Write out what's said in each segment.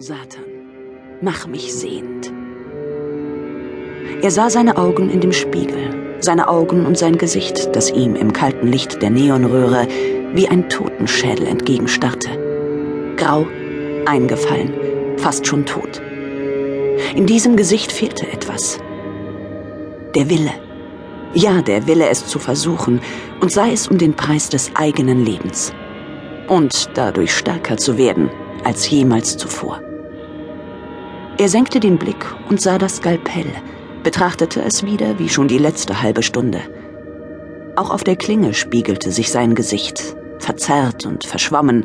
Satan, mach mich sehend. Er sah seine Augen in dem Spiegel, seine Augen und sein Gesicht, das ihm im kalten Licht der Neonröhre wie ein Totenschädel entgegenstarrte. Grau, eingefallen, fast schon tot. In diesem Gesicht fehlte etwas. Der Wille. Ja, der Wille, es zu versuchen, und sei es um den Preis des eigenen Lebens. Und dadurch stärker zu werden als jemals zuvor. Er senkte den Blick und sah das Skalpell, betrachtete es wieder wie schon die letzte halbe Stunde. Auch auf der Klinge spiegelte sich sein Gesicht, verzerrt und verschwommen,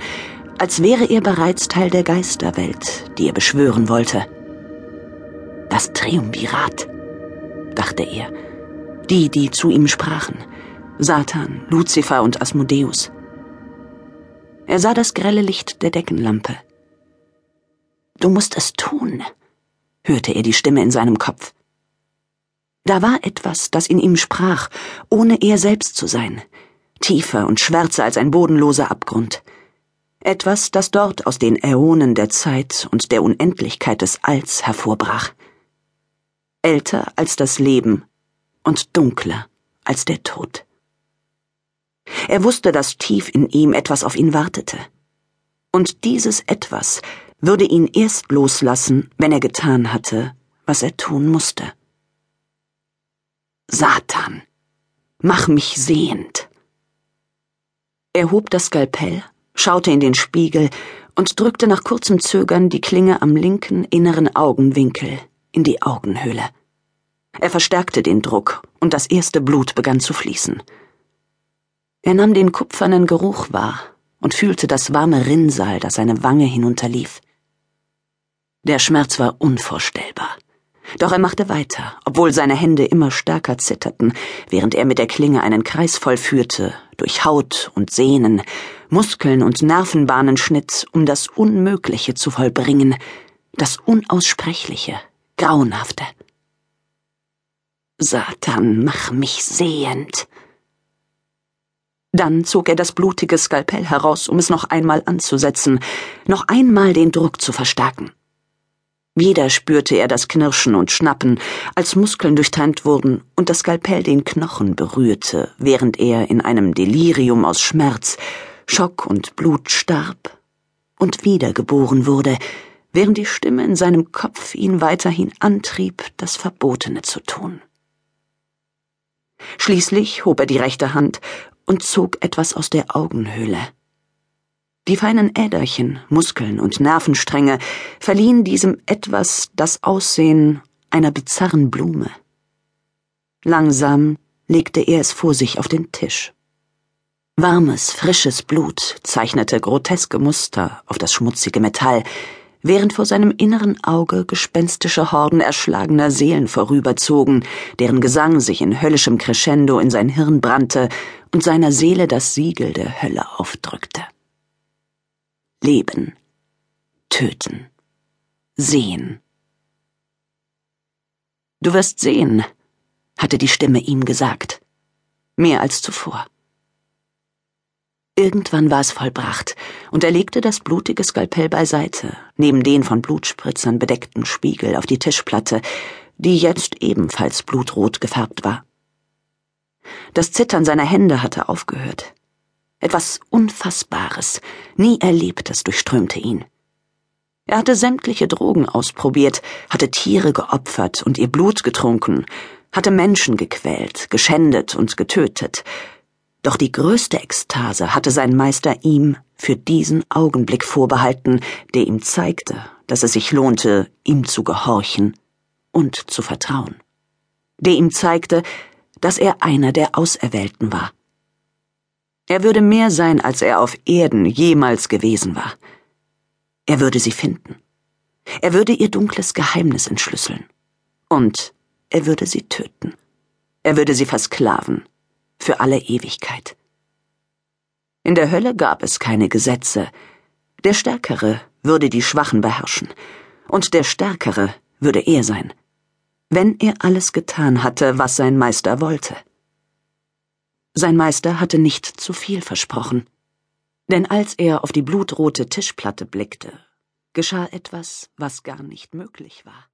als wäre er bereits Teil der Geisterwelt, die er beschwören wollte. Das Triumvirat, dachte er, die, die zu ihm sprachen, Satan, Luzifer und Asmodeus. Er sah das grelle Licht der Deckenlampe. Du musst es tun, hörte er die Stimme in seinem Kopf. Da war etwas, das in ihm sprach, ohne er selbst zu sein, tiefer und schwärzer als ein bodenloser Abgrund. Etwas, das dort aus den Äonen der Zeit und der Unendlichkeit des Alls hervorbrach. Älter als das Leben und dunkler als der Tod. Er wusste, dass tief in ihm etwas auf ihn wartete. Und dieses etwas würde ihn erst loslassen, wenn er getan hatte, was er tun musste. Satan, mach mich sehend. Er hob das Skalpell, schaute in den Spiegel und drückte nach kurzem Zögern die Klinge am linken inneren Augenwinkel in die Augenhöhle. Er verstärkte den Druck und das erste Blut begann zu fließen. Er nahm den kupfernen Geruch wahr und fühlte das warme Rinnsal, das seine Wange hinunterlief. Der Schmerz war unvorstellbar. Doch er machte weiter, obwohl seine Hände immer stärker zitterten, während er mit der Klinge einen Kreis vollführte, durch Haut und Sehnen, Muskeln und Nervenbahnen schnitt, um das Unmögliche zu vollbringen, das Unaussprechliche, Grauenhafte. Satan, mach mich sehend, dann zog er das blutige Skalpell heraus, um es noch einmal anzusetzen, noch einmal den Druck zu verstärken. Wieder spürte er das Knirschen und Schnappen, als Muskeln durchtrennt wurden und das Skalpell den Knochen berührte, während er in einem Delirium aus Schmerz, Schock und Blut starb und wiedergeboren wurde, während die Stimme in seinem Kopf ihn weiterhin antrieb, das Verbotene zu tun. Schließlich hob er die rechte Hand und zog etwas aus der Augenhöhle. Die feinen Äderchen, Muskeln und Nervenstränge verliehen diesem etwas das Aussehen einer bizarren Blume. Langsam legte er es vor sich auf den Tisch. Warmes, frisches Blut zeichnete groteske Muster auf das schmutzige Metall, während vor seinem inneren Auge gespenstische Horden erschlagener Seelen vorüberzogen, deren Gesang sich in höllischem Crescendo in sein Hirn brannte und seiner Seele das Siegel der Hölle aufdrückte. Leben, töten, sehen. Du wirst sehen, hatte die Stimme ihm gesagt, mehr als zuvor. Irgendwann war es vollbracht, und er legte das blutige Skalpell beiseite, neben den von Blutspritzern bedeckten Spiegel auf die Tischplatte, die jetzt ebenfalls blutrot gefärbt war. Das Zittern seiner Hände hatte aufgehört. Etwas Unfassbares, nie Erlebtes durchströmte ihn. Er hatte sämtliche Drogen ausprobiert, hatte Tiere geopfert und ihr Blut getrunken, hatte Menschen gequält, geschändet und getötet, doch die größte Ekstase hatte sein Meister ihm für diesen Augenblick vorbehalten, der ihm zeigte, dass es sich lohnte, ihm zu gehorchen und zu vertrauen. Der ihm zeigte, dass er einer der Auserwählten war. Er würde mehr sein, als er auf Erden jemals gewesen war. Er würde sie finden. Er würde ihr dunkles Geheimnis entschlüsseln. Und er würde sie töten. Er würde sie versklaven für alle Ewigkeit. In der Hölle gab es keine Gesetze. Der Stärkere würde die Schwachen beherrschen, und der Stärkere würde er sein, wenn er alles getan hatte, was sein Meister wollte. Sein Meister hatte nicht zu viel versprochen, denn als er auf die blutrote Tischplatte blickte, geschah etwas, was gar nicht möglich war.